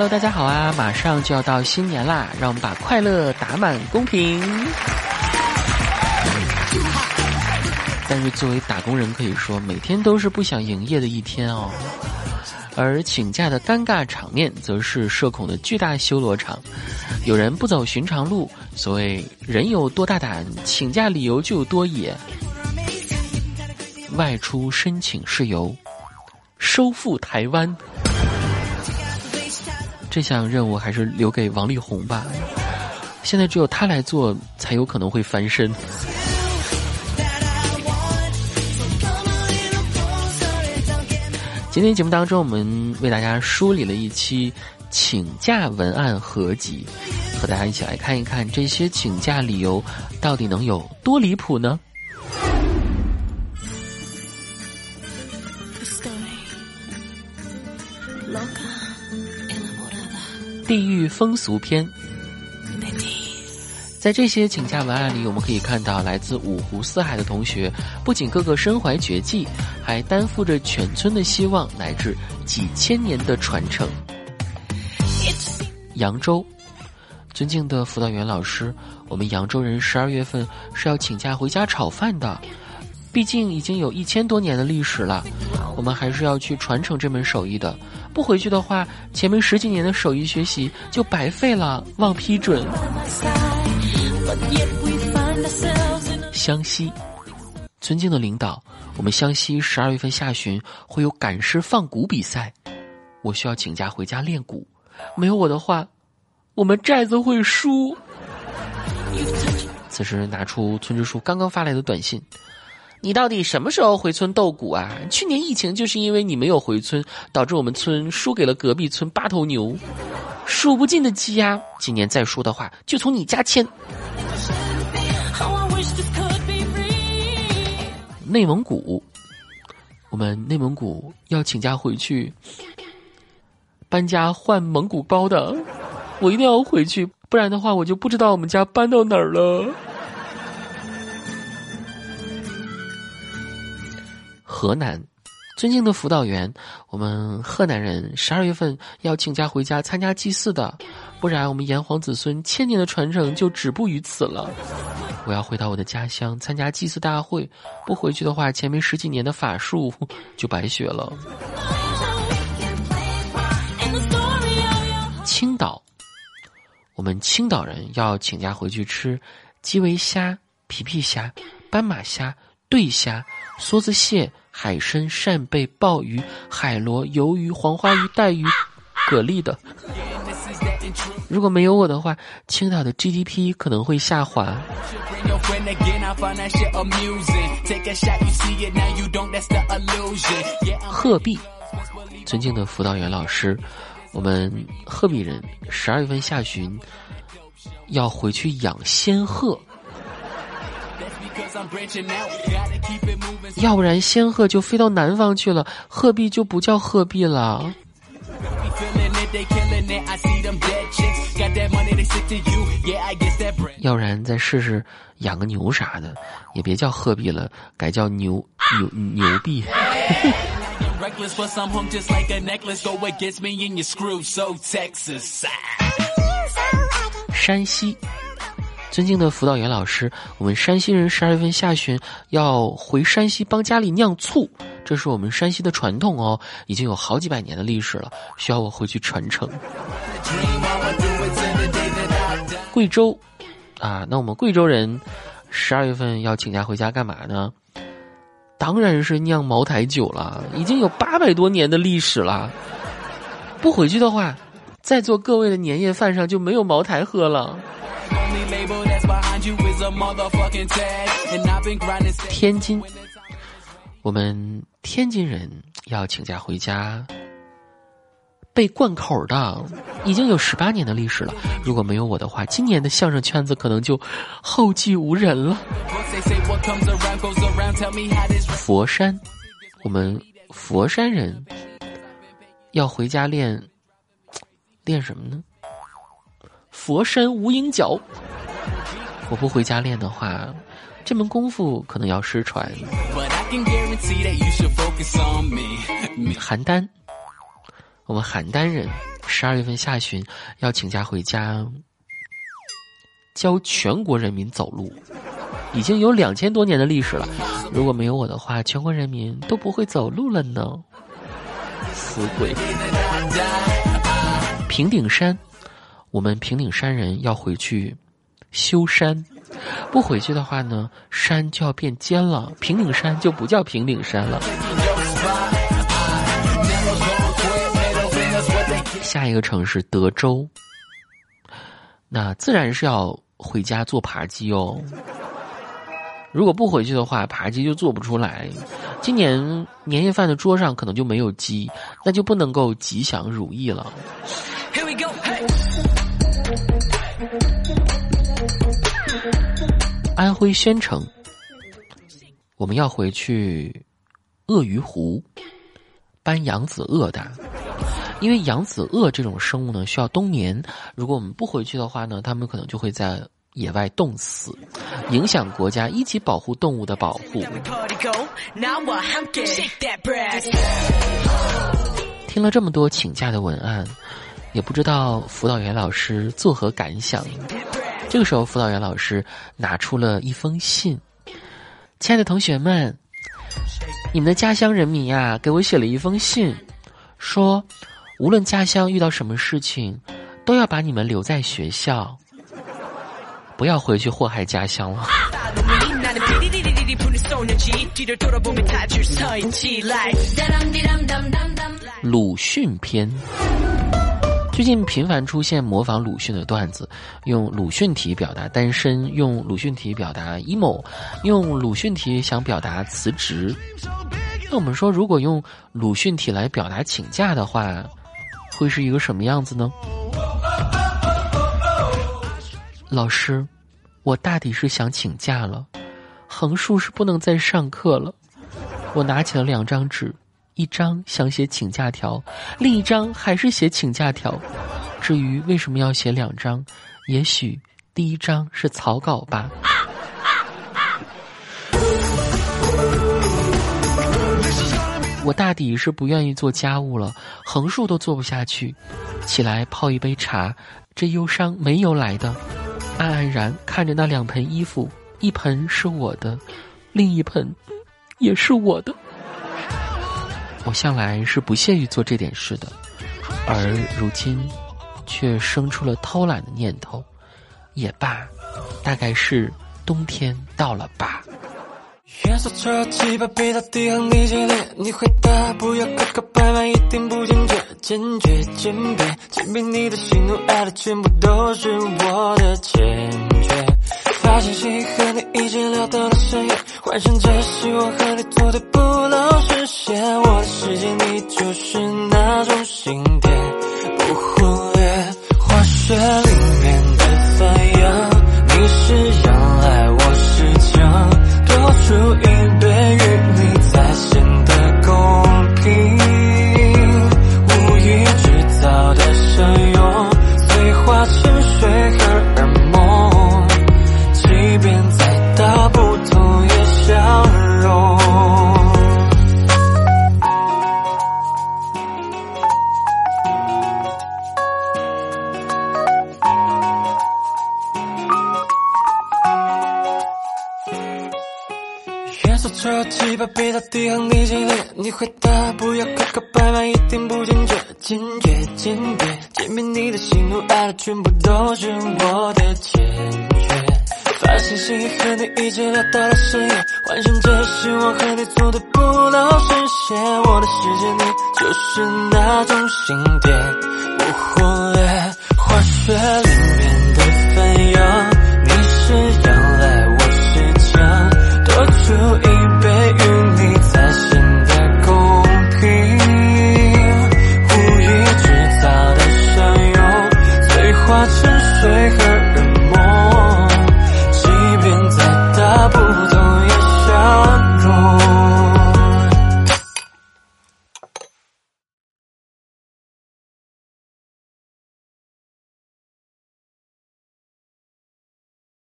Hello，大家好啊！马上就要到新年啦，让我们把快乐打满公屏。但是作为打工人，可以说每天都是不想营业的一天哦。而请假的尴尬场面，则是社恐的巨大修罗场。有人不走寻常路，所谓人有多大胆，请假理由就有多野。外出申请事由，收复台湾。这项任务还是留给王力宏吧，现在只有他来做，才有可能会翻身。今天节目当中，我们为大家梳理了一期请假文案合集，和大家一起来看一看这些请假理由到底能有多离谱呢？地域风俗篇，在这些请假文案里，我们可以看到来自五湖四海的同学，不仅个个身怀绝技，还担负着全村的希望乃至几千年的传承。扬州，尊敬的辅导员老师，我们扬州人十二月份是要请假回家炒饭的，毕竟已经有一千多年的历史了，我们还是要去传承这门手艺的。不回去的话，前面十几年的手艺学习就白费了。望批准。湘西，尊敬的领导，我们湘西十二月份下旬会有赶尸放鼓比赛，我需要请假回家练鼓。没有我的话，我们寨子会输。此时拿出村支书刚刚发来的短信。你到底什么时候回村斗鼓啊？去年疫情就是因为你没有回村，导致我们村输给了隔壁村八头牛，数不尽的鸡鸭。今年再输的话，就从你家迁。内蒙古，我们内蒙古要请假回去搬家换蒙古包的，我一定要回去，不然的话我就不知道我们家搬到哪儿了。河南，尊敬的辅导员，我们河南人十二月份要请假回家参加祭祀的，不然我们炎黄子孙千年的传承就止步于此了。我要回到我的家乡参加祭祀大会，不回去的话，前面十几年的法术 就白学了。青岛，我们青岛人要请假回去吃基围虾、皮皮虾、斑马虾、对虾、梭子蟹。海参、扇贝、鲍鱼、海螺、鱿鱼、黄花鱼、带鱼、蛤蜊的。如果没有我的话，青岛的 GDP 可能会下滑。鹤壁，尊敬的辅导员老师，我们鹤壁人十二月份下旬要回去养仙鹤。要不然仙鹤就飞到南方去了，鹤壁就不叫鹤壁了。要不然再试试养个牛啥的，也别叫鹤壁了，改叫牛牛牛壁。山西。尊敬的辅导员老师，我们山西人十二月份下旬要回山西帮家里酿醋，这是我们山西的传统哦，已经有好几百年的历史了，需要我回去传承。贵州，啊，那我们贵州人十二月份要请假回家干嘛呢？当然是酿茅台酒了，已经有八百多年的历史了。不回去的话，在座各位的年夜饭上就没有茅台喝了。天津，我们天津人要请假回家被灌口的，已经有十八年的历史了。如果没有我的话，今年的相声圈子可能就后继无人了。佛山，我们佛山人要回家练练什么呢？佛山无影脚。我不回家练的话，这门功夫可能要失传。邯郸，我们邯郸人十二月份下旬要请假回家，教全国人民走路，已经有两千多年的历史了。如果没有我的话，全国人民都不会走路了呢。死鬼！平顶山，我们平顶山人要回去修山，不回去的话呢，山就要变尖了，平顶山就不叫平顶山了。下一个城市德州，那自然是要回家做扒鸡哦。如果不回去的话，扒鸡就做不出来。今年年夜饭的桌上可能就没有鸡，那就不能够吉祥如意了。安徽宣城，我们要回去鳄鱼湖搬扬子鳄的，因为扬子鳄这种生物呢需要冬眠，如果我们不回去的话呢，它们可能就会在。野外冻死，影响国家一级保护动物的保护。听了这么多请假的文案，也不知道辅导员老师作何感想。这个时候，辅导员老师拿出了一封信：“亲爱的同学们，你们的家乡人民呀，给我写了一封信，说无论家乡遇到什么事情，都要把你们留在学校。”不要回去祸害家乡了。鲁迅篇，最近频繁出现模仿鲁迅的段子，用鲁迅体表达单身，用鲁迅体表达 emo，用鲁迅体想表达辞职。那我们说，如果用鲁迅体来表达请假的话，会是一个什么样子呢？老师，我大抵是想请假了，横竖是不能再上课了。我拿起了两张纸，一张想写请假条，另一张还是写请假条。至于为什么要写两张，也许第一张是草稿吧。我大抵是不愿意做家务了，横竖都做不下去，起来泡一杯茶，这忧伤没由来的。安安然看着那两盆衣服，一盆是我的，另一盆也是我的。我向来是不屑于做这点事的，而如今却生出了偷懒的念头。也罢，大概是冬天到了吧。颜色车七八杯到地行你激烈，你回答不要磕磕绊绊，一点不坚决，坚决坚决，坚定你的喜怒哀乐全部都是我的坚决。发信息和你已经聊到了深夜，幻想着希望和你做的不老实现，我的世界你就是那种心点，不忽略化学里面的反应，你是氧来，我是酱。多出一杯，与你在线的公平，无意制造的相拥，催化成水荷尔蒙，即便再大不同七八杯到底和你激烈，你回答不要磕磕绊绊，一点不坚决，坚决坚决，见面你的喜怒哀乐全部都是我的坚决。发信息和你一直聊到了深夜，幻想着希望和你做的不老实现，我的世界你就是那种心电，不忽略化学里面。那沉睡和。